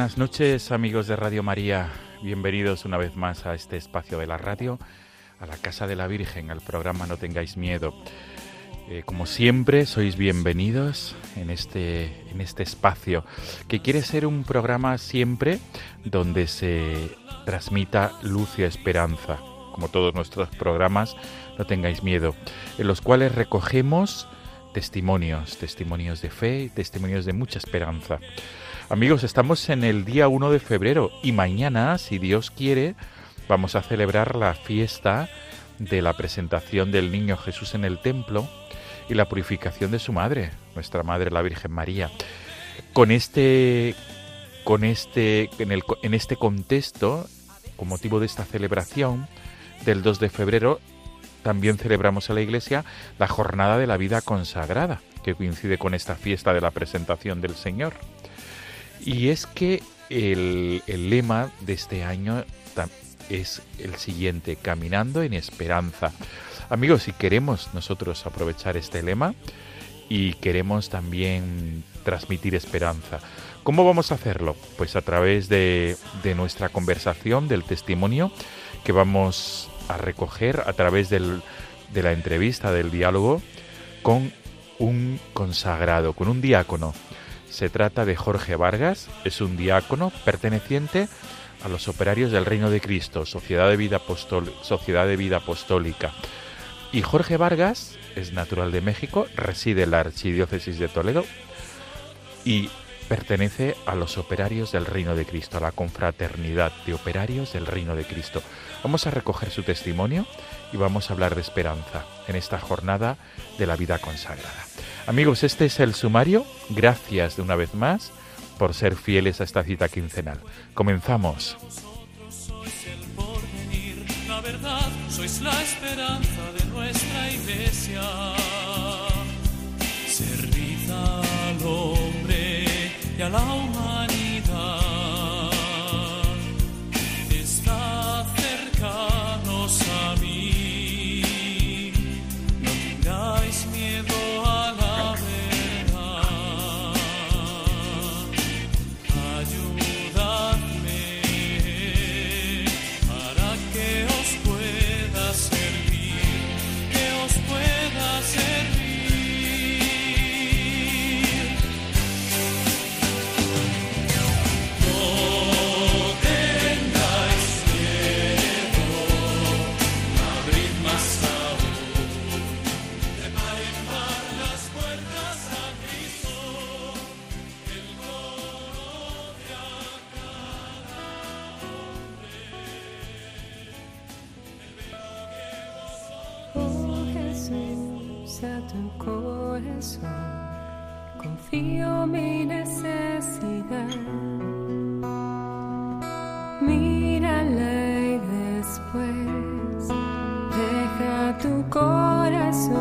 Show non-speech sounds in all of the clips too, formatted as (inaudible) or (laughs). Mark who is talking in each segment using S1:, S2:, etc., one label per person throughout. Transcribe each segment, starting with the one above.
S1: Buenas noches amigos de Radio María, bienvenidos una vez más a este espacio de la radio, a la Casa de la Virgen, al programa No tengáis miedo. Eh, como siempre, sois bienvenidos en este, en este espacio, que quiere ser un programa siempre donde se transmita luz y esperanza, como todos nuestros programas, no tengáis miedo, en los cuales recogemos testimonios, testimonios de fe, testimonios de mucha esperanza. Amigos, estamos en el día 1 de febrero y mañana, si Dios quiere, vamos a celebrar la fiesta de la presentación del niño Jesús en el templo y la purificación de su madre, nuestra madre la Virgen María. Con este con este en, el, en este contexto, con motivo de esta celebración del 2 de febrero, también celebramos en la iglesia la jornada de la vida consagrada, que coincide con esta fiesta de la presentación del Señor. Y es que el, el lema de este año es el siguiente, caminando en esperanza. Amigos, si queremos nosotros aprovechar este lema y queremos también transmitir esperanza, ¿cómo vamos a hacerlo? Pues a través de, de nuestra conversación, del testimonio que vamos a recoger a través del- de la entrevista, del diálogo con un consagrado, con un diácono. Se trata de Jorge Vargas, es un diácono perteneciente a los operarios del Reino de Cristo, Sociedad de Vida, Apostólica. Y Jorge Vargas es natural de México, reside en la Archidiócesis de Toledo y pertenece a los operarios del Reino de Cristo, a la confraternidad de operarios del Reino de Cristo. Vamos a recoger su testimonio y vamos a hablar de esperanza en esta jornada de la vida consagrada. Amigos, este es el sumario. Gracias de una vez más por ser fieles a esta cita quincenal. Comenzamos.
S2: sois el porvenir, la verdad, sois la esperanza de nuestra iglesia. Servid y a la
S3: corazón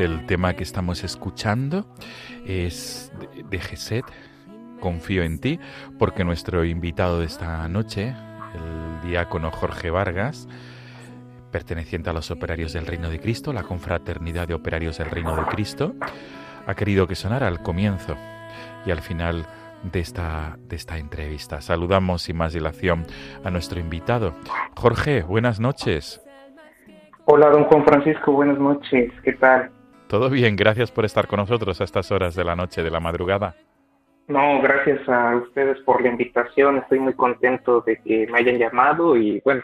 S1: el tema que estamos escuchando es de- Geset, Confío en ti, porque nuestro invitado de esta noche, el diácono Jorge Vargas, perteneciente a los operarios del Reino de Cristo, la confraternidad de operarios del Reino de Cristo, ha querido que sonara al comienzo y al final de esta, de esta entrevista. Saludamos sin más dilación a nuestro invitado. Jorge, buenas noches.
S4: Hola, don Juan Francisco, buenas noches, ¿qué tal?
S1: Todo bien, gracias por estar con nosotros a estas horas de la noche, de la madrugada.
S4: No, gracias a ustedes por la invitación, estoy muy contento de que me hayan llamado y bueno,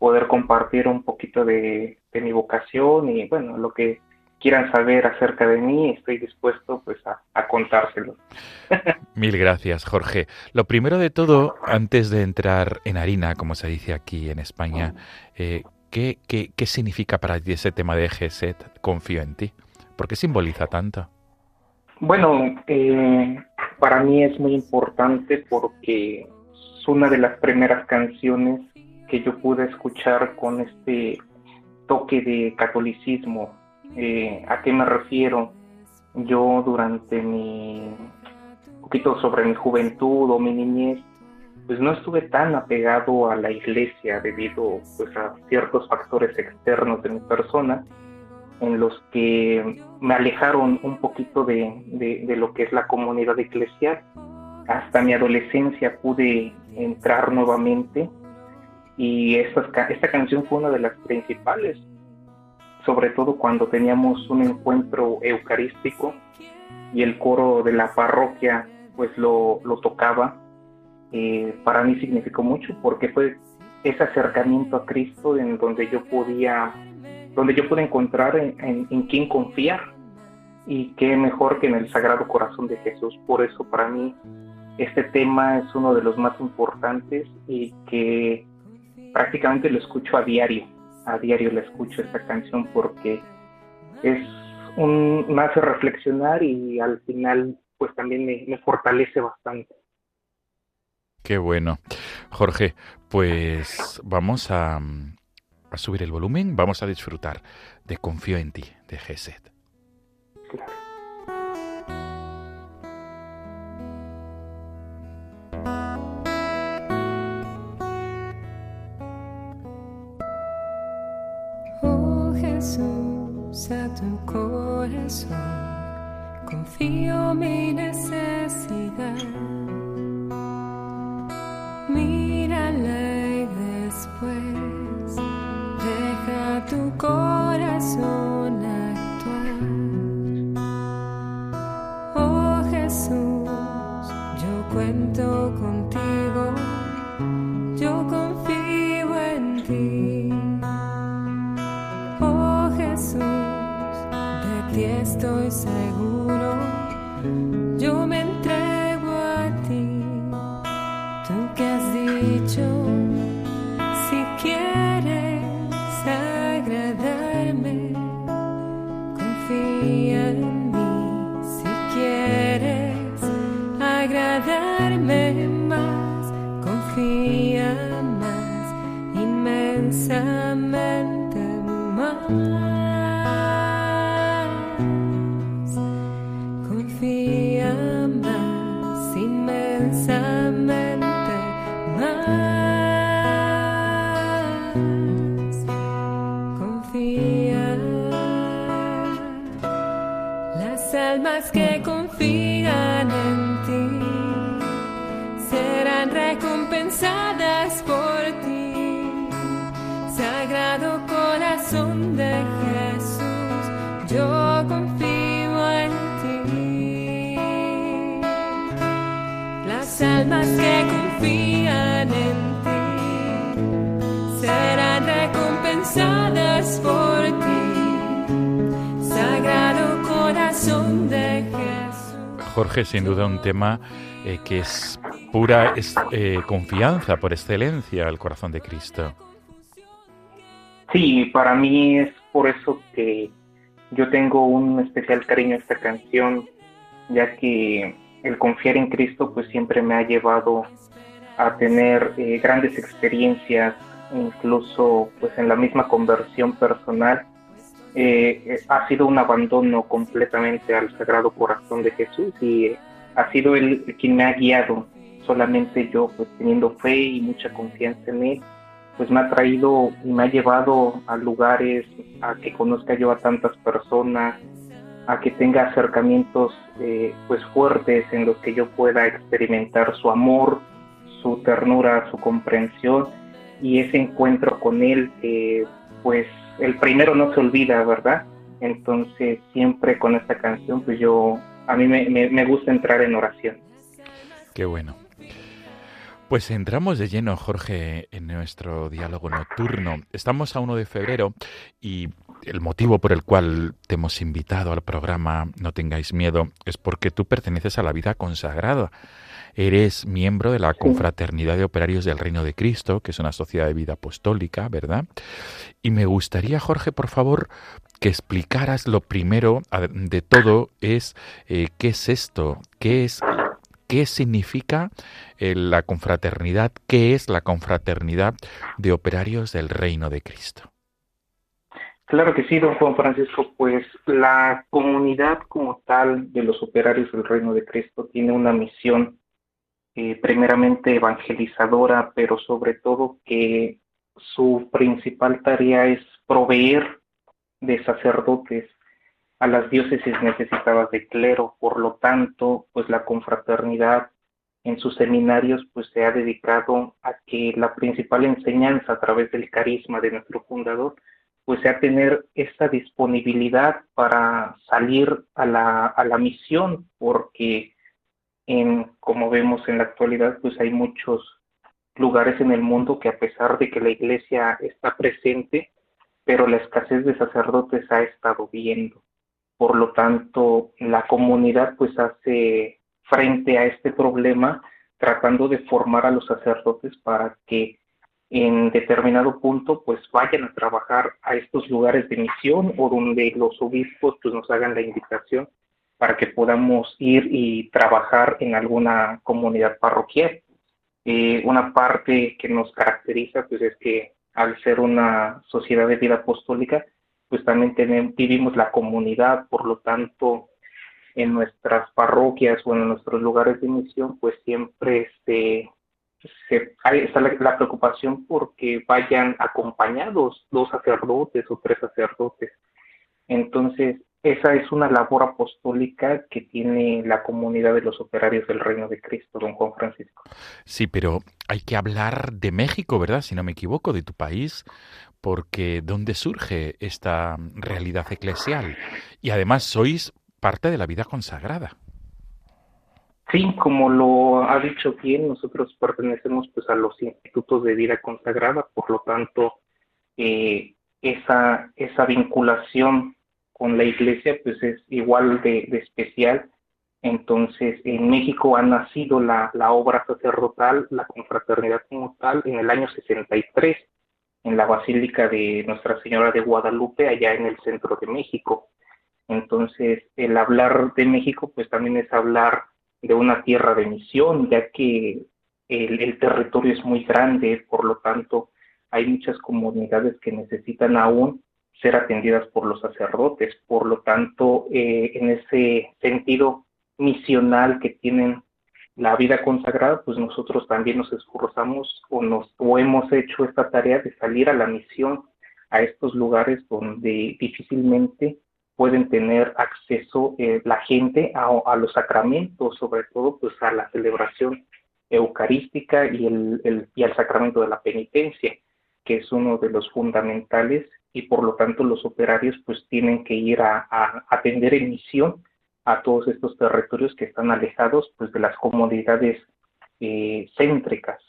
S4: poder compartir un poquito de, de mi vocación y bueno, lo que quieran saber acerca de mí, estoy dispuesto pues a, a contárselo. (laughs)
S1: Mil gracias, Jorge. Lo primero de todo, antes de entrar en harina, como se dice aquí en España, eh, ¿qué, qué, qué significa para ti ese tema de Geset? Confío en ti. ¿Por qué simboliza tanto?
S4: Bueno, eh, para mí es muy importante porque es una de las primeras canciones que yo pude escuchar con este toque de catolicismo. Eh, ¿A qué me refiero? Yo durante mi poquito sobre mi juventud o mi niñez, pues no estuve tan apegado a la iglesia debido pues a ciertos factores externos de mi persona en los que me alejaron un poquito de, de, de, lo que es la comunidad eclesial. Hasta mi adolescencia pude entrar nuevamente y esta, esta canción fue una de las principales, sobre todo cuando teníamos un encuentro eucarístico y el coro de la parroquia pues lo, lo tocaba. Eh, para mí significó mucho porque fue ese acercamiento a Cristo en donde yo podía donde yo pude encontrar en, en, en, quién confiar y qué mejor que en el Sagrado Corazón de Jesús. Por eso para mí este tema es uno de los más importantes y que prácticamente lo escucho a diario. A diario le escucho esta canción porque es un, me hace reflexionar y al final pues también me, me fortalece bastante.
S1: Qué bueno. Jorge, pues vamos a, a subir el volumen, vamos a disfrutar de Confío en ti, de Geset.
S3: Oh Jesús, a tu corazón confío mi necesidad. Corazón
S1: Jorge, sin duda un tema eh, que es pura es, eh, confianza por excelencia al corazón de Cristo.
S4: Sí, para mí es por eso que yo tengo un especial cariño a esta canción ya que el confiar en Cristo pues siempre me ha llevado a tener eh, grandes experiencias, incluso pues en la misma conversión personal. Eh, ha sido un abandono completamente al Sagrado Corazón de Jesús y ha sido él quien me ha guiado. Solamente yo, pues teniendo fe y mucha confianza en él, pues me ha traído y me ha llevado a lugares a que conozca yo a tantas personas, a que tenga acercamientos eh, pues fuertes en los que yo pueda experimentar su amor, su ternura, su comprensión y ese encuentro con él que pues el primero no se olvida, ¿verdad? Entonces siempre con esta canción pues yo, a mí me, me gusta entrar en oración.
S1: Qué bueno. Pues entramos de lleno, Jorge, en nuestro diálogo nocturno. Estamos a 1 de febrero y el motivo por el cual te hemos invitado al programa No tengáis miedo es porque tú perteneces a la vida consagrada. Eres miembro de la Confraternidad de Operarios del Reino de Cristo, que es una sociedad de vida apostólica, ¿verdad? Y me gustaría, Jorge, por favor, que explicaras lo primero de todo es eh, qué es esto, qué es qué significa eh, la confraternidad, qué es la confraternidad de operarios del reino de Cristo.
S4: Claro que sí, don Juan Francisco, pues la comunidad como tal de los operarios del reino de Cristo tiene una misión eh, primeramente evangelizadora, pero sobre todo que su principal tarea es proveer de sacerdotes a las diócesis necesitadas de clero, por lo tanto, pues la confraternidad en sus seminarios pues se ha dedicado a que la principal enseñanza a través del carisma de nuestro fundador pues sea tener esta disponibilidad para salir a la, a la misión, porque como vemos en la actualidad, pues hay muchos lugares en el mundo que a pesar de que la iglesia está presente, pero la escasez de sacerdotes ha estado viendo. Por lo tanto, la comunidad pues hace frente a este problema tratando de formar a los sacerdotes para que en determinado punto pues vayan a trabajar a estos lugares de misión o donde los obispos pues nos hagan la invitación para que podamos ir y trabajar en alguna comunidad parroquial. Eh, una parte que nos caracteriza pues es que al ser una sociedad de vida apostólica pues también tenemos, vivimos la comunidad, por lo tanto, en nuestras parroquias o en nuestros lugares de misión, pues siempre este, se, está la, preocupación porque vayan acompañados dos sacerdotes o tres sacerdotes. Entonces, esa es una labor apostólica que tiene la comunidad de los operarios del Reino de Cristo, don Juan Francisco.
S1: Sí, pero hay que hablar de México, ¿verdad? Si no me equivoco, de tu país, porque ¿dónde surge esta realidad eclesial? Y además sois parte de la vida consagrada.
S4: Sí, como lo ha dicho bien, nosotros pertenecemos pues a los institutos de vida consagrada, por lo tanto, eh, esa, esa vinculación con la iglesia pues es igual de, especial. Entonces, en México ha nacido la, la obra sacerdotal, la confraternidad como tal, en el año 63 en la Basílica de Nuestra Señora de Guadalupe, allá en el centro de México. Entonces, el hablar de México, pues también es hablar de una tierra de misión, ya que el, territorio es muy grande, por lo tanto, hay muchas comunidades que necesitan aún ser atendidas por los sacerdotes. Por lo tanto, eh, en ese sentido misional que tienen la vida consagrada, pues nosotros también nos esforzamos o, nos, o hemos hecho esta tarea de salir a la misión a estos lugares donde difícilmente pueden tener acceso eh, la gente a, los sacramentos, sobre todo pues a la celebración eucarística y, el, y al sacramento de la penitencia, que es uno de los fundamentales y por lo tanto los operarios pues tienen que ir a, atender en misión a todos estos territorios que están alejados pues, de las comunidades eh, céntricas.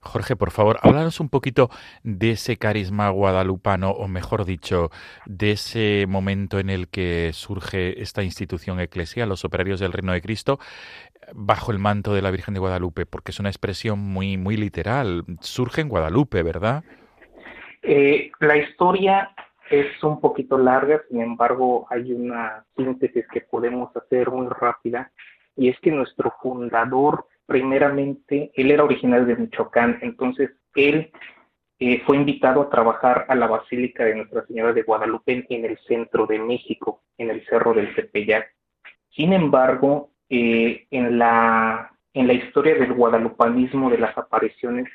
S1: Jorge, por favor, háblanos un poquito de ese carisma guadalupano, o mejor dicho, de ese momento en el que surge esta institución eclesial, los operarios del Reino de Cristo, bajo el manto de la Virgen de Guadalupe, porque es una expresión muy, muy literal. Surge en Guadalupe, ¿verdad?
S4: Eh, la historia es un poquito larga, sin embargo hay una síntesis que podemos hacer muy rápida y es que nuestro fundador, primeramente, él era original de Michoacán, entonces él eh, fue invitado a trabajar a la Basílica de Nuestra Señora de Guadalupe en el centro de México, en el Cerro del Tepeyac. Sin embargo, eh, en, la, en la historia del guadalupanismo de las apariciones,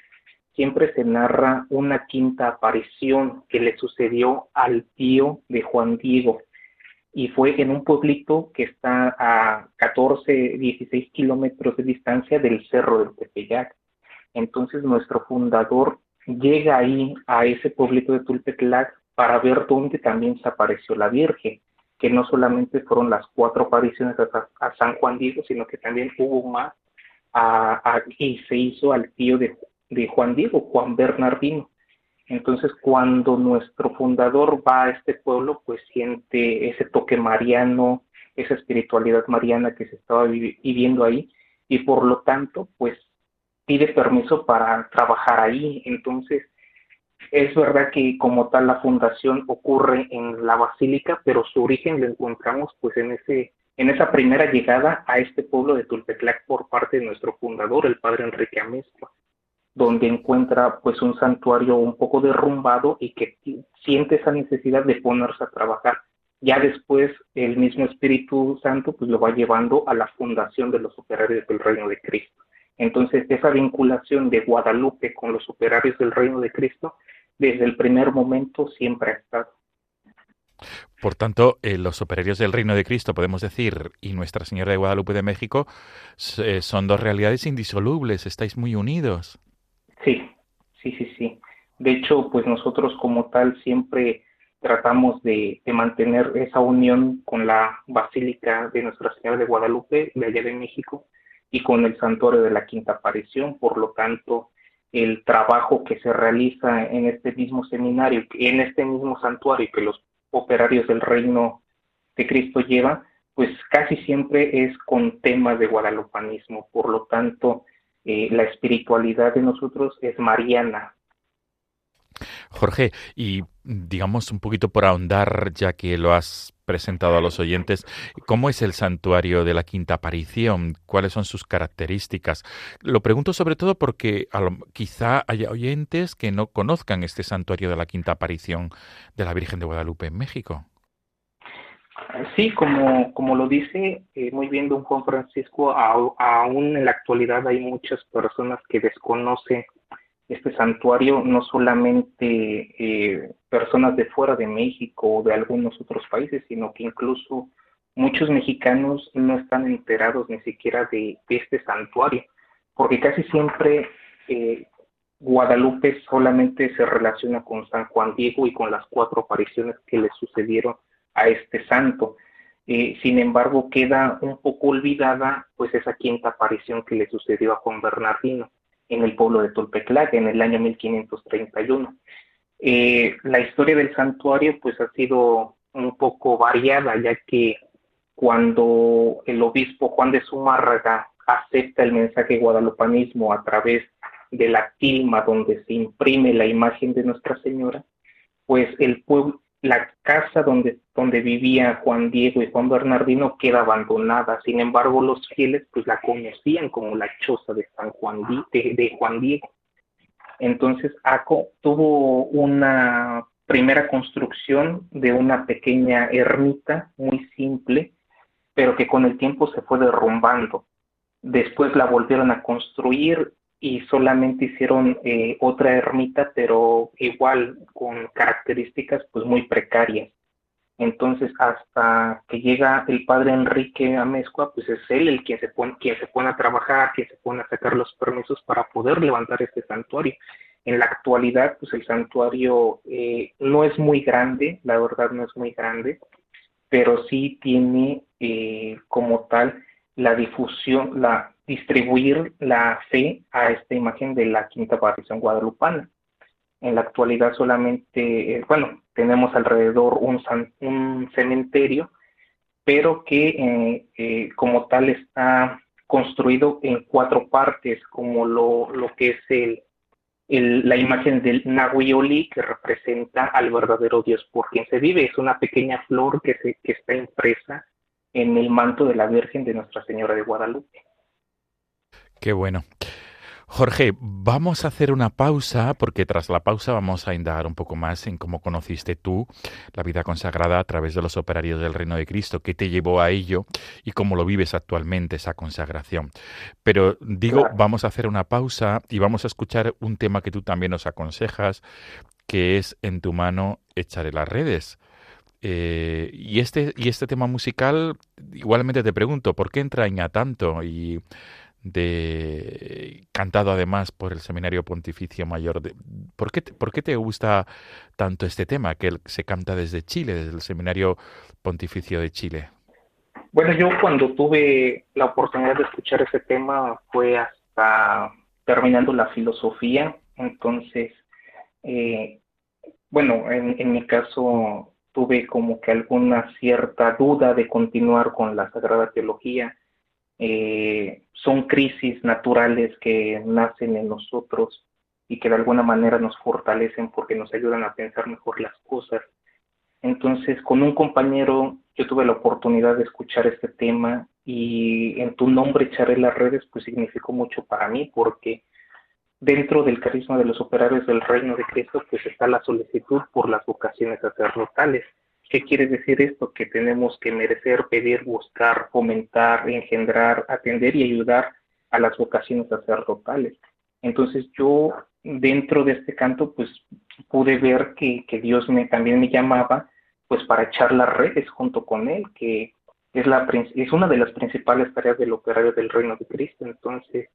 S4: siempre se narra una quinta aparición que le sucedió al tío de Juan Diego, y fue en un pueblito que está a 14, 16 kilómetros de distancia del Cerro del Tepeyac. Entonces nuestro fundador llega ahí a ese pueblito de Tulpetlac para ver dónde también se apareció la Virgen, que no solamente fueron las cuatro apariciones a, San Juan Diego, sino que también hubo más y se hizo al tío de, de Juan Diego, Juan Bernardino. Entonces, cuando nuestro fundador va a este pueblo, pues siente ese toque mariano, esa espiritualidad mariana que se estaba viviendo ahí, y por lo tanto, pues pide permiso para trabajar ahí. Entonces, es verdad que como tal la fundación ocurre en la basílica, pero su origen lo encontramos pues en ese en esa primera llegada a este pueblo de Tulpetlac por parte de nuestro fundador, el padre Enrique Amezcua donde encuentra pues un santuario un poco derrumbado y que siente esa necesidad de ponerse a trabajar. Ya después el mismo Espíritu Santo pues lo va llevando a la fundación de los operarios del reino de Cristo. Entonces esa vinculación de Guadalupe con los operarios del reino de Cristo desde el primer momento siempre ha estado.
S1: Por tanto, eh, los operarios del Reino de Cristo, podemos decir, y Nuestra Señora de Guadalupe de México, eh, son dos realidades indisolubles, estáis muy unidos.
S4: Sí, sí, sí, sí. De hecho, pues nosotros como tal siempre tratamos de, mantener esa unión con la Basílica de Nuestra Señora de Guadalupe de allá de México y con el Santuario de la Quinta Aparición. Por lo tanto, el trabajo que se realiza en este mismo seminario, en este mismo santuario que los operarios del Reino de Cristo llevan, pues casi siempre es con temas de guadalupanismo. Por lo tanto, eh, la espiritualidad de nosotros es mariana.
S1: Jorge, y digamos un poquito por ahondar, ya que lo has presentado a los oyentes, ¿cómo es el santuario de la quinta aparición? ¿Cuáles son sus características? Lo pregunto sobre todo porque quizá haya oyentes que no conozcan este santuario de la quinta aparición de la Virgen de Guadalupe en México.
S4: Sí, como, como lo dice eh, muy bien don Juan Francisco, aún en la actualidad hay muchas personas que desconocen este santuario, no solamente eh, personas de fuera de México o de algunos otros países, sino que incluso muchos mexicanos no están enterados ni siquiera de, este santuario, porque casi siempre eh, Guadalupe solamente se relaciona con San Juan Diego y con las cuatro apariciones que le sucedieron a este santo. Eh, sin embargo, queda un poco olvidada pues esa quinta aparición que le sucedió a Juan Bernardino en el pueblo de Tulpeclac en el año 1531. Eh, la historia del santuario pues ha sido un poco variada, ya que cuando el obispo Juan de Zumárraga acepta el mensaje guadalupanismo a través de la tilma donde se imprime la imagen de Nuestra Señora, pues el pueblo, la casa donde, donde vivía Juan Diego y Juan Bernardino queda abandonada. Sin embargo, los fieles pues la conocían como la choza de San Juan, de, Juan Diego. Entonces, Aco tuvo una primera construcción de una pequeña ermita muy simple, pero que con el tiempo se fue derrumbando. Después la volvieron a construir y solamente hicieron eh, otra ermita, pero igual con características pues muy precarias. Entonces, hasta que llega el padre Enrique Amezcua, pues es él el quien se pone, quien se pone a trabajar, quien se pone a sacar los permisos para poder levantar este santuario. En la actualidad, pues el santuario eh, no es muy grande, la verdad no es muy grande, pero sí tiene eh, como tal la difusión, la distribuir la fe a esta imagen de la quinta aparición guadalupana. En la actualidad solamente, eh, bueno, tenemos alrededor un, un cementerio, pero que eh, eh, como tal está construido en cuatro partes, como lo, lo que es el,
S5: la imagen del Nahuioli que representa al verdadero Dios por quien se vive. Es una pequeña flor que, se, que está impresa en el manto de la Virgen de Nuestra Señora de Guadalupe.
S1: Qué bueno. Jorge, vamos a hacer una pausa porque tras la pausa vamos a indagar un poco más en cómo conociste tú la vida consagrada a través de los operarios del Reino de Cristo, qué te llevó a ello y cómo lo vives actualmente esa consagración. Pero digo, vamos a hacer una pausa y vamos a escuchar un tema que tú también nos aconsejas, que es En tu mano echaré las redes. Eh, y, este, y este tema musical, igualmente te pregunto, ¿por qué entraña tanto? Y de cantado además por el Seminario Pontificio Mayor. De, ¿por, qué, ¿Por qué te gusta tanto este tema que se canta desde Chile, desde el Seminario Pontificio de Chile?
S5: Bueno, yo cuando tuve la oportunidad de escuchar ese tema fue hasta terminando la filosofía, entonces, eh, bueno, en, en mi caso tuve como que alguna cierta duda de continuar con la Sagrada Teología eh, son crisis naturales que nacen en nosotros y que de alguna manera nos fortalecen porque nos ayudan a pensar mejor las cosas. Entonces, con un compañero yo tuve la oportunidad de escuchar este tema y en tu nombre echaré las redes, pues significó mucho para mí porque dentro del carisma de los operarios del reino de Cristo, pues está la solicitud por las vocaciones sacerdotales. ¿Qué quiere decir esto? Que tenemos que merecer, pedir, buscar, fomentar, engendrar, atender y ayudar a las vocaciones sacerdotales. Entonces yo dentro de este canto pues pude ver que, Dios me, también me llamaba pues para echar las redes junto con Él, que es, la, es una de las principales tareas del operario del reino de Cristo. Entonces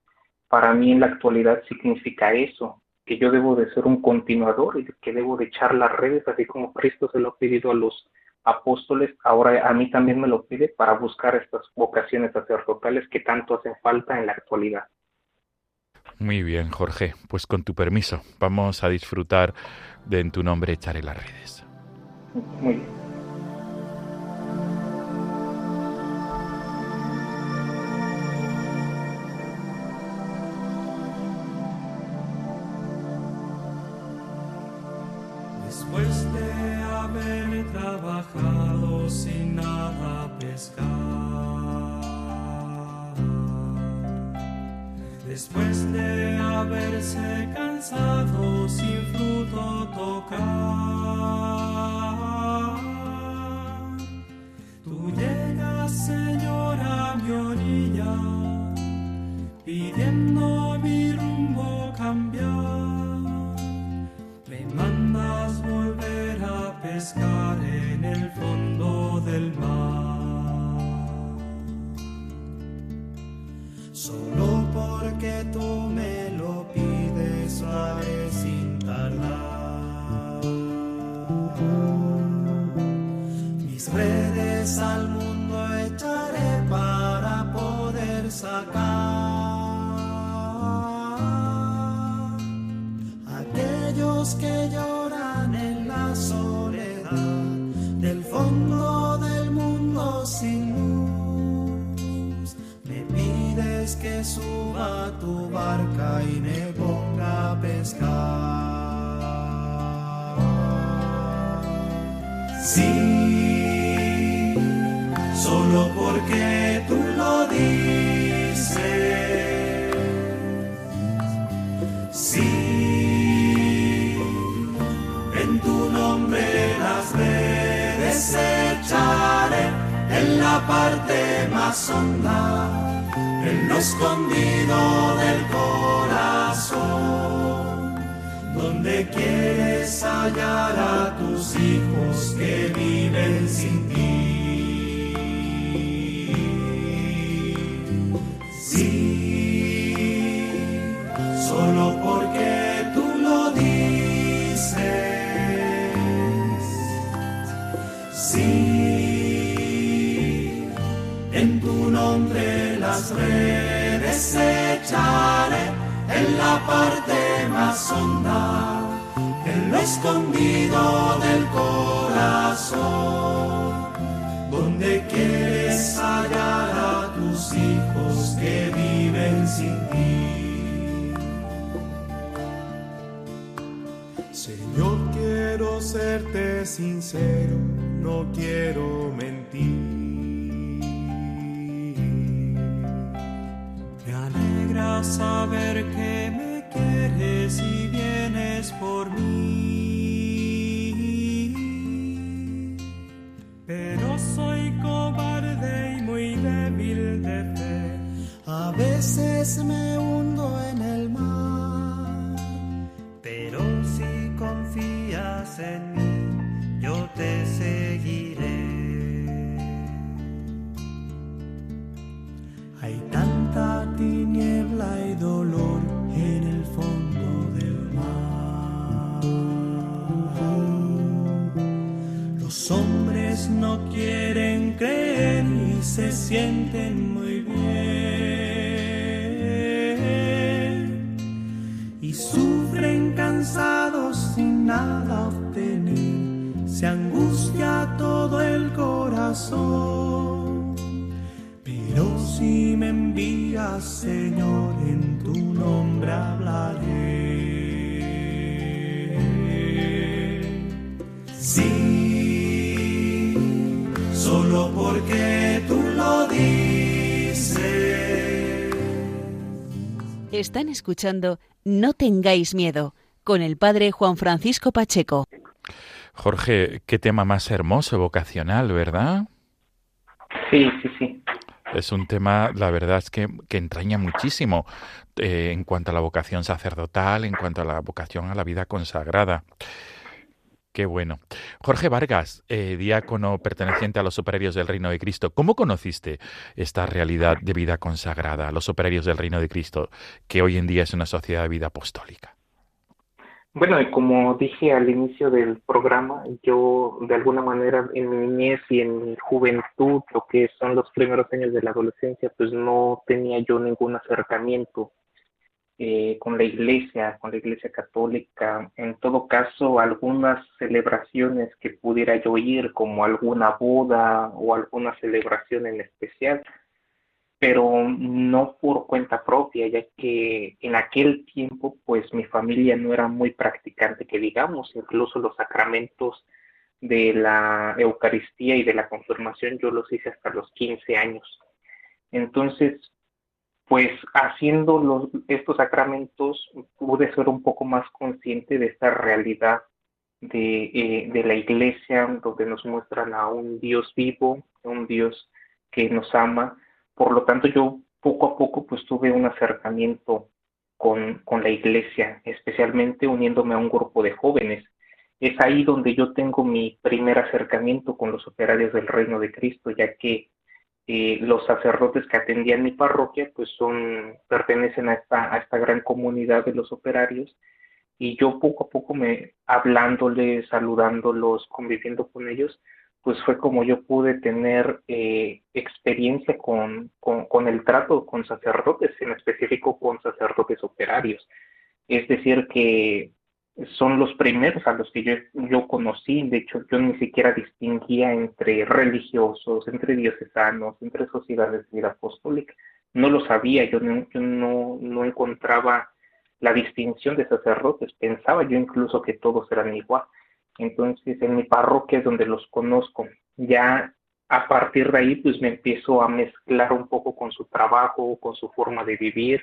S5: para mí en la actualidad significa eso, que yo debo de ser un continuador y que debo de echar las redes, así como Cristo se lo ha pedido a los apóstoles, ahora a mí también me lo pide para buscar estas vocaciones sacerdotales que tanto hacen falta en la actualidad.
S1: Muy bien, Jorge. Pues con tu permiso, vamos a disfrutar de en tu nombre echaré las redes.
S5: Muy bien. baby. Sincero, no quiero se sienten muy bien y sufren cansados sin nada se angustia todo el corazón. Pero si me envías, Señor,
S6: Están escuchando No tengáis miedo con el padre Juan Francisco Pacheco.
S1: Jorge, qué tema más hermoso, vocacional, ¿verdad?
S4: Sí, sí, sí.
S1: Es un tema, la verdad es que, entraña muchísimo eh, en cuanto a la vocación sacerdotal, en cuanto a la vocación a la vida consagrada. Qué bueno. Jorge Vargas, eh, diácono perteneciente a los operarios del Reino de Cristo, ¿cómo conociste esta realidad de vida consagrada, los operarios del Reino de Cristo, que hoy en día es una sociedad de vida apostólica?
S4: Bueno, como dije al inicio del programa, yo de alguna manera en mi niñez y en mi juventud, lo que son los primeros años de la adolescencia, pues no tenía yo ningún acercamiento eh, con la iglesia, con la iglesia católica. En todo caso, algunas celebraciones que pudiera yo ir, como alguna boda o alguna celebración en especial, pero no por cuenta propia, ya que en aquel tiempo pues mi familia no era muy practicante que digamos, incluso los sacramentos de la Eucaristía y de la confirmación yo los hice hasta los 15 años. Entonces, pues haciendo estos sacramentos pude ser un poco más consciente de esta realidad de, eh, de la iglesia, donde nos muestran a un Dios vivo, un Dios que nos ama, por lo tanto, yo poco a poco pues tuve un acercamiento con, con la iglesia, especialmente uniéndome a un grupo de jóvenes. Es ahí donde yo tengo mi primer acercamiento con los operarios del reino de Cristo, ya que eh, los sacerdotes que atendían mi parroquia pues son pertenecen a esta, a esta gran comunidad de los operarios y yo poco a poco me hablándoles, saludándolos, conviviendo con ellos, pues fue como yo pude tener eh, experiencia con, con, el trato con sacerdotes, en específico con sacerdotes operarios. Es decir, que son los primeros a los que yo, yo conocí, de hecho yo ni siquiera distinguía entre religiosos, entre diocesanos, entre sociedades de vida apostólica, no lo sabía, yo no, yo no, no encontraba la distinción de sacerdotes, pensaba yo incluso que todos eran igual. Entonces, en mi parroquia es donde los conozco. Ya a partir de ahí, pues me empiezo a mezclar un poco con su trabajo, con su forma de vivir,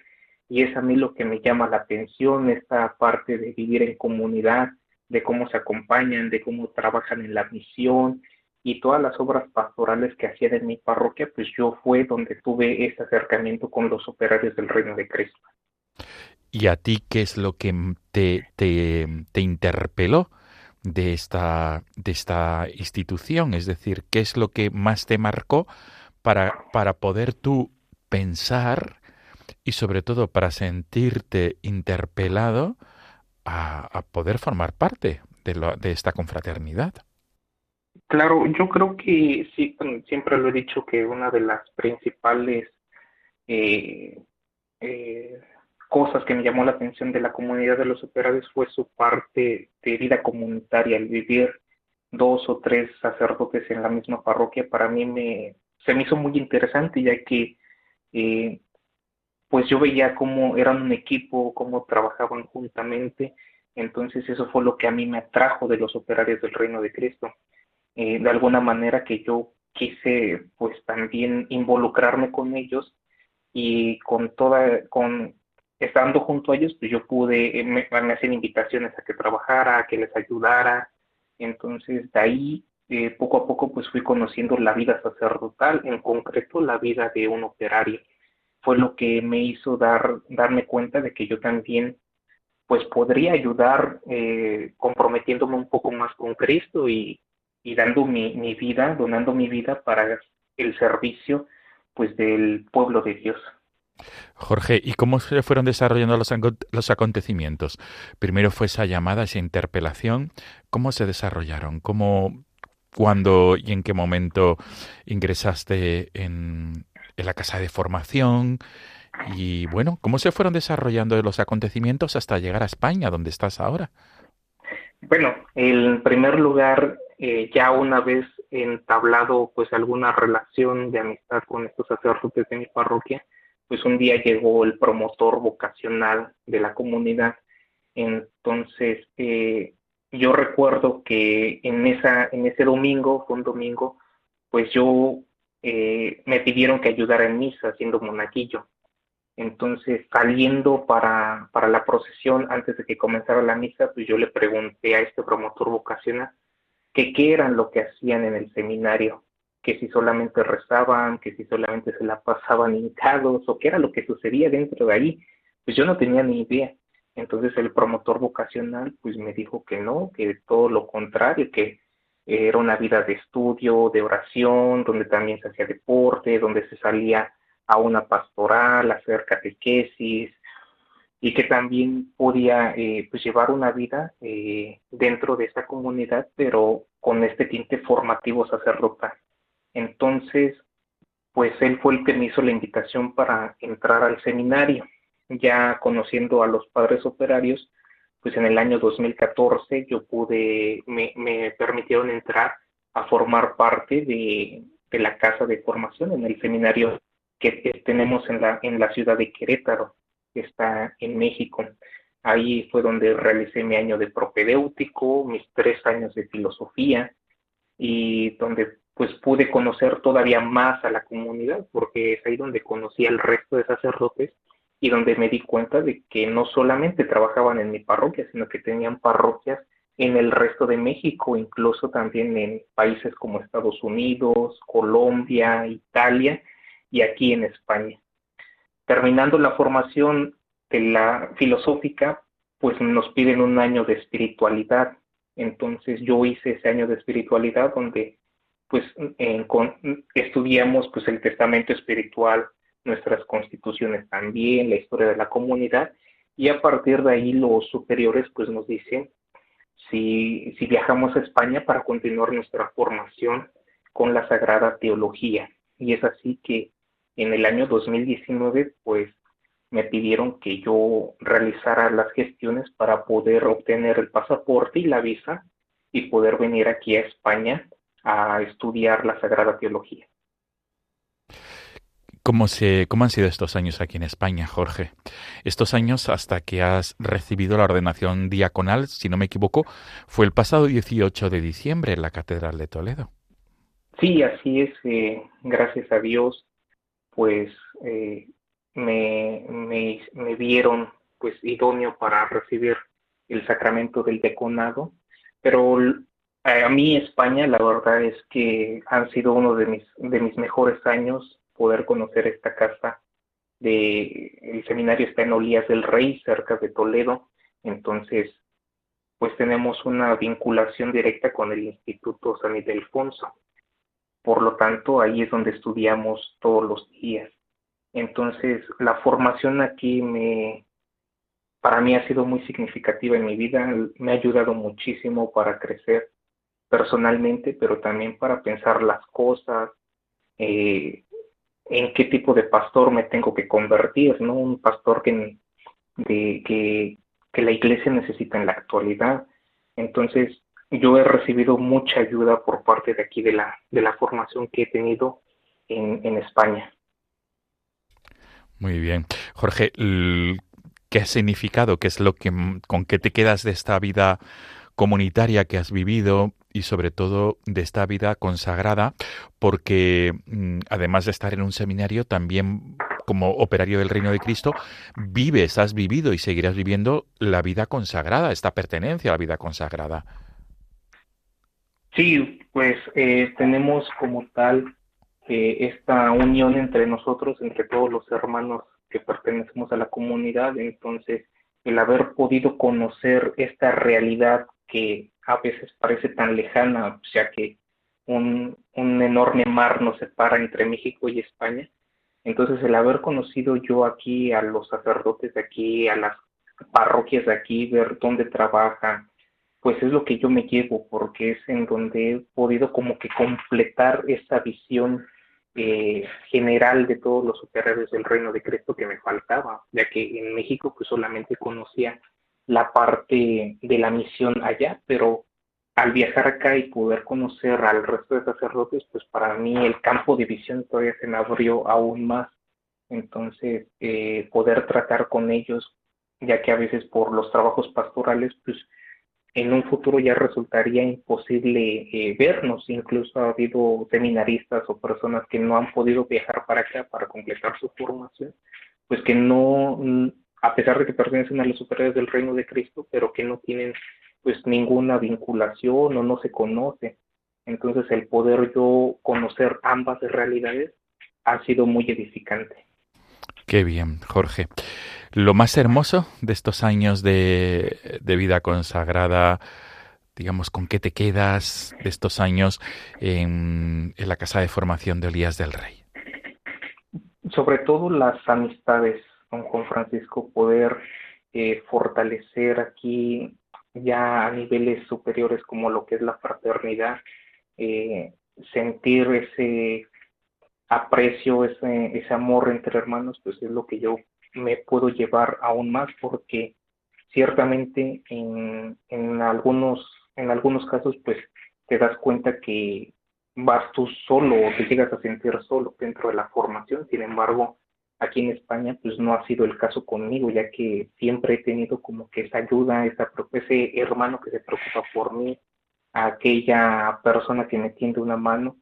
S4: y es a mí lo que me llama la atención, esta parte de vivir en comunidad, de cómo se acompañan, de cómo trabajan en la misión y todas las obras pastorales que hacían en mi parroquia, pues yo fue donde tuve ese acercamiento con los operarios del Reino de Cristo.
S1: ¿Y a ti qué es lo que te, te, te interpeló? de esta, de esta institución? Es decir, ¿qué es lo que más te marcó para, para poder tú pensar y sobre todo para sentirte interpelado a, poder formar parte de, lo, de esta confraternidad?
S4: Claro, yo creo que sí, siempre lo he dicho que una de las principales eh, eh, cosas que me llamó la atención de la comunidad de los operarios fue su parte de vida comunitaria, el vivir dos o tres sacerdotes en la misma parroquia, para mí me, se me hizo muy interesante, ya que eh, pues yo veía cómo eran un equipo, cómo trabajaban juntamente Entonces eso fue lo que a mí me atrajo de los operarios del reino de Cristo. Eh, de alguna manera que yo quise pues también involucrarme con ellos y con toda, con estando junto a ellos, pues yo pude, eh, me, me hacían invitaciones a que trabajara, a que les ayudara. Entonces de ahí eh, poco a poco pues fui conociendo la vida sacerdotal, en concreto la vida de un operario. Fue lo que me hizo dar, darme cuenta de que yo también pues podría ayudar eh, comprometiéndome un poco más con Cristo y, y dando mi, mi, vida, donando mi vida para el servicio pues del pueblo de Dios.
S1: Jorge, ¿y cómo se fueron desarrollando los, los acontecimientos? Primero fue esa llamada, esa interpelación. ¿Cómo se desarrollaron? ¿Cómo, cuándo y en qué momento ingresaste en, la casa de formación? Y bueno, ¿cómo se fueron desarrollando los acontecimientos hasta llegar a España, donde estás ahora?
S4: Bueno, en primer lugar, eh, ya una vez entablado pues alguna relación de amistad con estos sacerdotes de mi parroquia, pues un día llegó el promotor vocacional de la comunidad. Entonces, eh, yo recuerdo que en, esa, en ese domingo, fue un domingo, pues yo eh, me pidieron que ayudara en misa siendo monaguillo. Entonces, saliendo para, para la procesión, antes de que comenzara la misa, pues yo le pregunté a este promotor vocacional que qué eran lo que hacían en el seminario, que si solamente rezaban, que si solamente se la pasaban hincados, o qué era lo que sucedía dentro de ahí. Pues yo no tenía ni idea. Entonces el promotor vocacional pues me dijo que no, que todo lo contrario, que era una vida de estudio, de oración, donde también se hacía deporte, donde se salía a una pastoral, hacer catequesis y que también podía eh, pues llevar una vida eh, dentro de esta comunidad, pero con este tinte formativo sacerdotal. Entonces, pues él fue el que me hizo la invitación para entrar al seminario, ya conociendo a los padres operarios, pues en el año 2014 yo pude, me, me permitieron entrar a formar parte de, de la casa de formación en el seminario que tenemos en la, en la ciudad de Querétaro, que está en México. Ahí fue donde realicé mi año de propedéutico, mis tres años de filosofía y donde pues pude conocer todavía más a la comunidad, porque es ahí donde conocí al resto de sacerdotes y donde me di cuenta de que no solamente trabajaban en mi parroquia, sino que tenían parroquias en el resto de México, incluso también en países como Estados Unidos, Colombia, Italia, y aquí en España. Terminando la formación de la filosófica, pues nos piden un año de espiritualidad. Entonces yo hice ese año de espiritualidad donde pues estudiamos pues el testamento espiritual, nuestras constituciones también, la historia de la comunidad y a partir de ahí los superiores pues nos dicen si, si viajamos a España para continuar nuestra formación con la Sagrada Teología. Y es así que en el año 2019, pues me pidieron que yo realizara las gestiones para poder obtener el pasaporte y la visa y poder venir aquí a España a estudiar la Sagrada Teología.
S1: ¿Cómo, se, ¿Cómo han sido estos años aquí en España, Jorge? Estos años hasta que has recibido la ordenación diaconal, si no me equivoco, fue el pasado 18 de diciembre en la Catedral de Toledo.
S4: Sí, así es. Eh, gracias a Dios pues eh, me, me, me, vieron pues idóneo para recibir el sacramento del deconado, pero a mí España la verdad es que han sido uno de mis, de mis mejores años poder conocer esta casa de el seminario está en Olías del Rey, cerca de Toledo, entonces pues tenemos una vinculación directa con el Instituto San Ildefonso. Por lo tanto, ahí es donde estudiamos todos los días. Entonces, la formación aquí me, para mí ha sido muy significativa en mi vida, me ha ayudado muchísimo para crecer personalmente, pero también para pensar las cosas, eh, en qué tipo de pastor me tengo que convertir, ¿no? Un pastor que, de, que, que la iglesia necesita en la actualidad. Entonces, yo he recibido mucha ayuda por parte de aquí de la, de la formación que he tenido en, en España.
S1: Muy bien. Jorge, qué ha significado, qué es lo que con qué te quedas de esta vida comunitaria que has vivido y sobre todo de esta vida consagrada, porque mm, además de estar en un seminario, también como operario del Reino de Cristo, vives, has vivido y seguirás viviendo la vida consagrada, esta pertenencia a la vida consagrada.
S4: Sí, pues eh, tenemos como tal eh, esta unión entre nosotros, entre todos los hermanos que pertenecemos a la comunidad, entonces el haber podido conocer esta realidad que a veces parece tan lejana, sea que un, un enorme mar nos separa entre México y España, entonces el haber conocido yo aquí a los sacerdotes de aquí, a las parroquias de aquí, ver dónde trabajan, pues es lo que yo me llevo, porque es en donde he podido como que completar esa visión eh, general de todos los operarios del reino de Cristo que me faltaba, ya que en México pues solamente conocía la parte de la misión allá, pero al viajar acá y poder conocer al resto de sacerdotes, pues para mí el campo de visión todavía se me abrió aún más. Entonces, eh, poder tratar con ellos, ya que a veces por los trabajos pastorales, pues en un futuro ya resultaría imposible eh, vernos. Incluso ha habido seminaristas o personas que no han podido viajar para acá para completar su formación, pues que no, a pesar de que pertenecen a los superiores del reino de Cristo, pero que no tienen pues ninguna vinculación o no se conoce. Entonces el poder yo conocer ambas realidades ha sido muy edificante.
S1: Qué bien, Jorge. Lo más hermoso de estos años de, vida consagrada, digamos, ¿con qué te quedas de estos años en, la casa de formación de Elías del Rey?
S4: Sobre todo las amistades con Juan Francisco, poder eh, fortalecer aquí ya a niveles superiores como lo que es la fraternidad, eh, sentir ese aprecio, ese, ese amor entre hermanos, pues es lo que yo me puedo llevar aún más porque ciertamente en, en algunos en algunos casos pues te das cuenta que vas tú solo o te llegas a sentir solo dentro de la formación. Sin embargo aquí en España pues no ha sido el caso conmigo ya que siempre he tenido como que esa ayuda esa ese hermano que se preocupa por mí aquella persona que me tiende una mano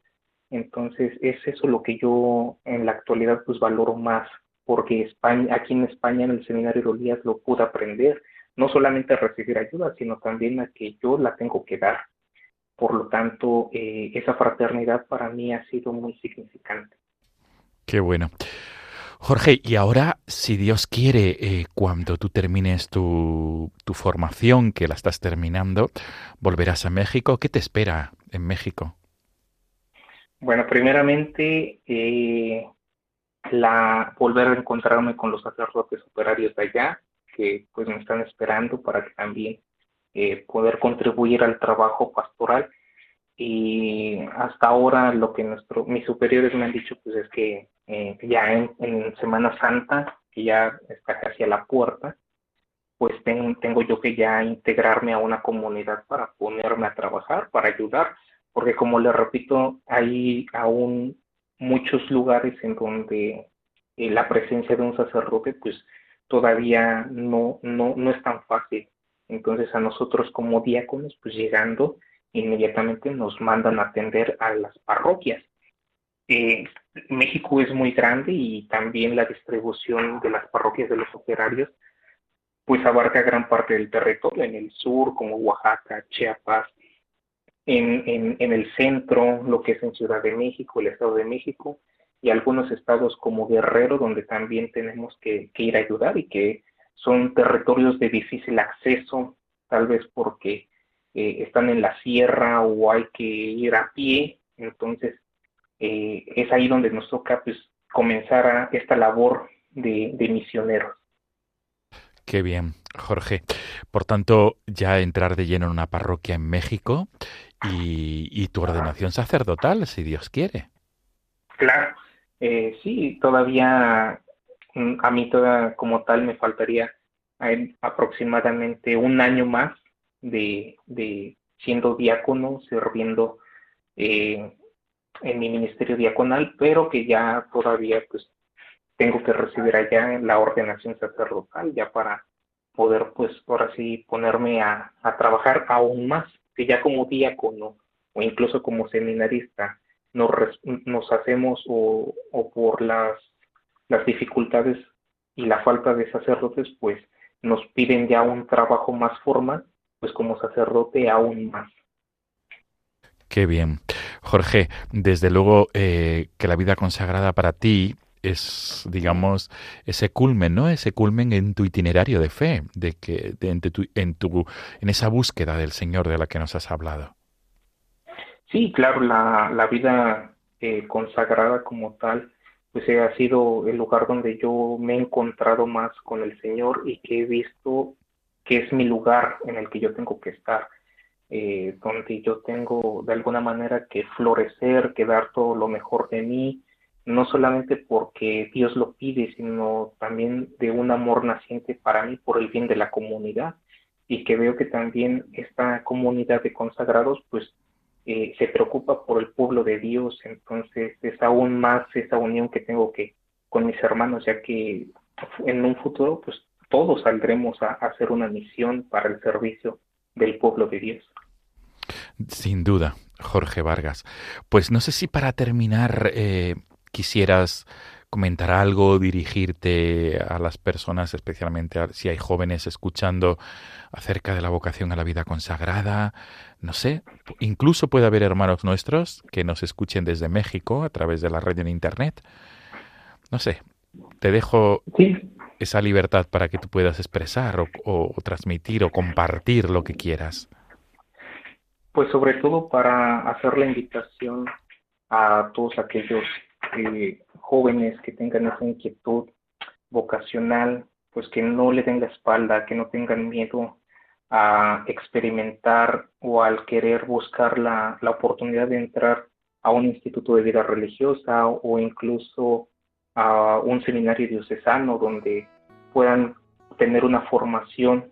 S4: entonces es eso lo que yo en la actualidad pues valoro más porque España, aquí en España en el seminario de Olías lo pude aprender, no solamente a recibir ayuda, sino también a que yo la tengo que dar. Por lo tanto, eh, esa fraternidad para mí ha sido muy significante.
S1: Qué bueno. Jorge, y ahora, si Dios quiere, eh, cuando tú termines tu, tu, formación, que la estás terminando, volverás a México. ¿Qué te espera en México?
S4: Bueno, primeramente, eh, la volver a encontrarme con los sacerdotes operarios de allá, que pues me están esperando para que también eh, poder contribuir al trabajo pastoral. Y hasta ahora lo que nuestro, mis superiores me han dicho pues es que eh, ya en, Semana Santa, que ya está casi a la puerta, pues tengo yo que ya integrarme a una comunidad para ponerme a trabajar, para ayudar, porque como le repito, hay aún muchos lugares en donde eh, la presencia de un sacerdote pues todavía no, no, no es tan fácil. Entonces a nosotros como diáconos pues llegando inmediatamente nos mandan a atender a las parroquias. Eh, México es muy grande y también la distribución de las parroquias de los operarios pues abarca gran parte del territorio, en el sur como Oaxaca, Chiapas, en, en, el centro, lo que es en Ciudad de México, el Estado de México, y algunos estados como Guerrero, donde también tenemos que, ir a ayudar y que son territorios de difícil acceso, tal vez porque eh, están en la sierra o hay que ir a pie, entonces eh, es ahí donde nos toca pues, comenzar a esta labor de, de misioneros.
S1: Qué bien, Jorge. Por tanto, ya entrar de lleno en una parroquia en México y, tu ordenación sacerdotal, si Dios quiere.
S4: Claro, eh, sí, todavía mm, a mí toda, como tal me faltaría eh, aproximadamente un año más de, de siendo diácono, sirviendo eh, en mi ministerio diaconal, pero que ya todavía pues tengo que recibir allá la ordenación sacerdotal ya para poder pues ahora sí ponerme a, a trabajar aún más, que ya como diácono o incluso como seminarista nos, nos hacemos o, o por las, las dificultades y la falta de sacerdotes, pues nos piden ya un trabajo más formal, pues como sacerdote aún más.
S1: Qué bien. Jorge, desde luego eh, que la vida consagrada para ti es, digamos, ese culmen, ¿no? Ese culmen en tu itinerario de fe, de que de, en, tu, en, tu, en esa búsqueda del Señor de la que nos has hablado.
S4: Sí, claro, la, la vida eh, consagrada como tal, pues eh, ha sido el lugar donde yo me he encontrado más con el Señor y que he visto que es mi lugar en el que yo tengo que estar, eh, donde yo tengo de alguna manera que florecer, que dar todo lo mejor de mí, no solamente porque Dios lo pide, sino también de un amor naciente para mí por el bien de la comunidad. Y que veo que también esta comunidad de consagrados pues eh, se preocupa por el pueblo de Dios, entonces es aún más esa unión que tengo que con mis hermanos, ya que en un futuro pues todos saldremos a, hacer una misión para el servicio del pueblo de Dios.
S1: Sin duda, Jorge Vargas. Pues no sé si para terminar eh, quisieras comentar algo, dirigirte a las personas, especialmente si hay jóvenes escuchando acerca de la vocación a la vida consagrada, no sé, incluso puede haber hermanos nuestros que nos escuchen desde México a través de la red en Internet. No sé, te dejo esa libertad para que tú puedas expresar o, transmitir o compartir lo que quieras.
S4: Pues sobre todo para hacer la invitación a todos aquellos eh, jóvenes que tengan esa inquietud vocacional, pues que no le den la espalda, que no tengan miedo a experimentar o al querer buscar la, la oportunidad de entrar a un instituto de vida religiosa o incluso a un seminario diocesano donde puedan tener una formación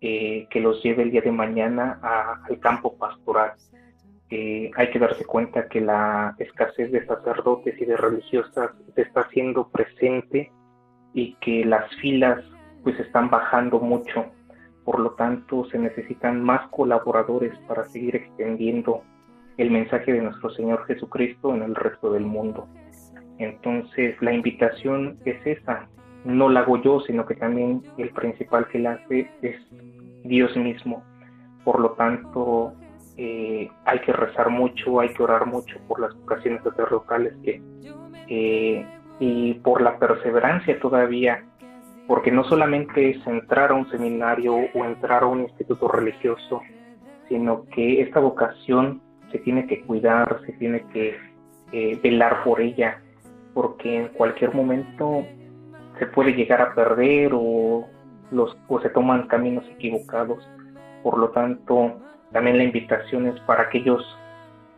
S4: eh, que los lleve el día de mañana al campo pastoral hay que darse cuenta que la escasez de sacerdotes y de religiosas se está haciendo presente y que las filas pues están bajando mucho. Por lo tanto, se necesitan más colaboradores para seguir extendiendo el mensaje de nuestro Señor Jesucristo en el resto del mundo. Entonces, la invitación es esa. No la hago yo, sino que también el principal que la hace es Dios mismo. Por lo tanto, eh, hay que rezar mucho, hay que orar mucho por las vocaciones sacerdotales que, eh, y por la perseverancia todavía, porque no solamente es entrar a un seminario o entrar a un instituto religioso, sino que esta vocación se tiene que cuidar, se tiene que eh, velar por ella, porque en cualquier momento se puede llegar a perder o, los, o se toman caminos equivocados. Por lo tanto, también la invitación es para aquellos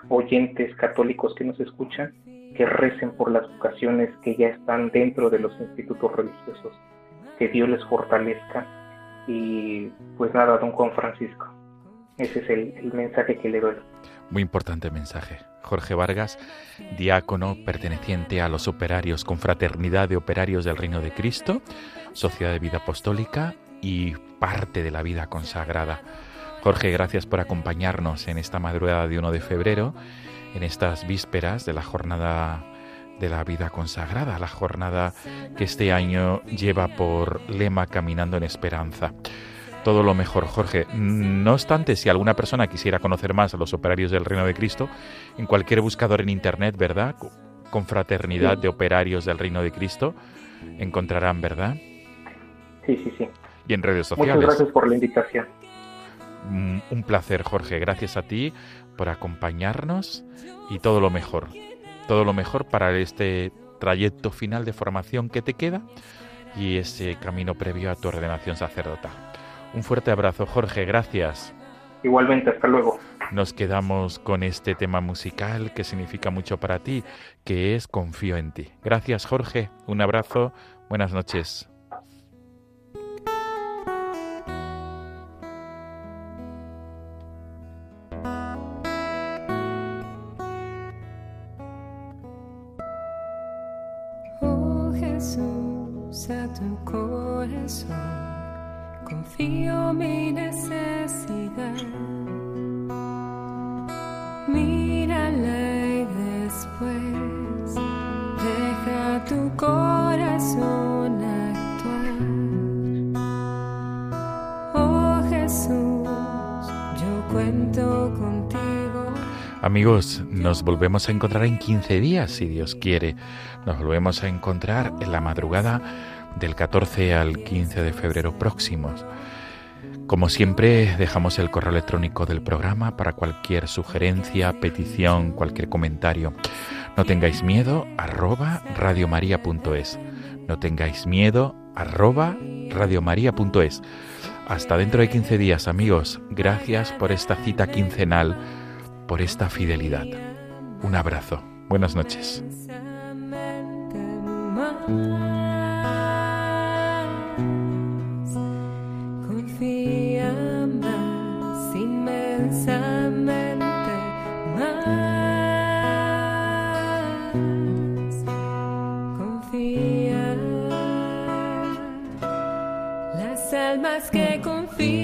S4: oyentes católicos que nos escuchan, que recen por las vocaciones que ya están dentro de los institutos religiosos, que Dios les fortalezca. Y pues nada, don Juan Francisco, ese es el, mensaje que le doy.
S1: Muy importante mensaje. Jorge Vargas, diácono perteneciente a los operarios, Confraternidad de Operarios del Reino de Cristo, Sociedad de Vida Apostólica y parte de la vida consagrada. Jorge, gracias por acompañarnos en esta madrugada de 1 de febrero, en estas vísperas de la jornada de la vida consagrada, la jornada que este año lleva por lema Caminando en Esperanza. Todo lo mejor, Jorge. No obstante, si alguna persona quisiera conocer más a los operarios del Reino de Cristo, en cualquier buscador en Internet, ¿verdad? Confraternidad de Operarios del Reino de Cristo, encontrarán, ¿verdad?
S4: Sí, sí, sí.
S1: Y en redes sociales.
S4: Muchas gracias por la invitación.
S1: Mm, un placer, Jorge. Gracias a ti por acompañarnos y todo lo mejor. Todo lo mejor para este trayecto final de formación que te queda y ese camino previo a tu ordenación sacerdotal. Un fuerte abrazo, Jorge. Gracias.
S4: Igualmente, hasta luego.
S1: Nos quedamos con este tema musical que significa mucho para ti, que es Confío en ti. Gracias, Jorge. Un abrazo. Buenas noches. Nos volvemos a encontrar en 15 días, si Dios quiere. Nos volvemos a encontrar en la madrugada del 14 al 15 de febrero próximos. Como siempre, dejamos el correo electrónico del programa para cualquier sugerencia, petición, cualquier comentario. No tengáis miedo, arroba radiomaria.es. No tengáis miedo, arroba radiomaria.es. Hasta dentro de 15 días, amigos. Gracias por esta cita quincenal, por esta fidelidad. Un abrazo. Buenas noches.
S3: almas que confían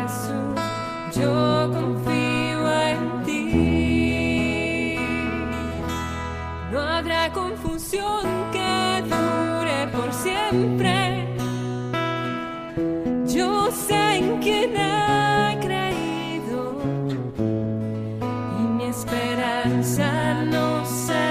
S3: que dure por siempre. Yo sé en quién he creído y mi esperanza no será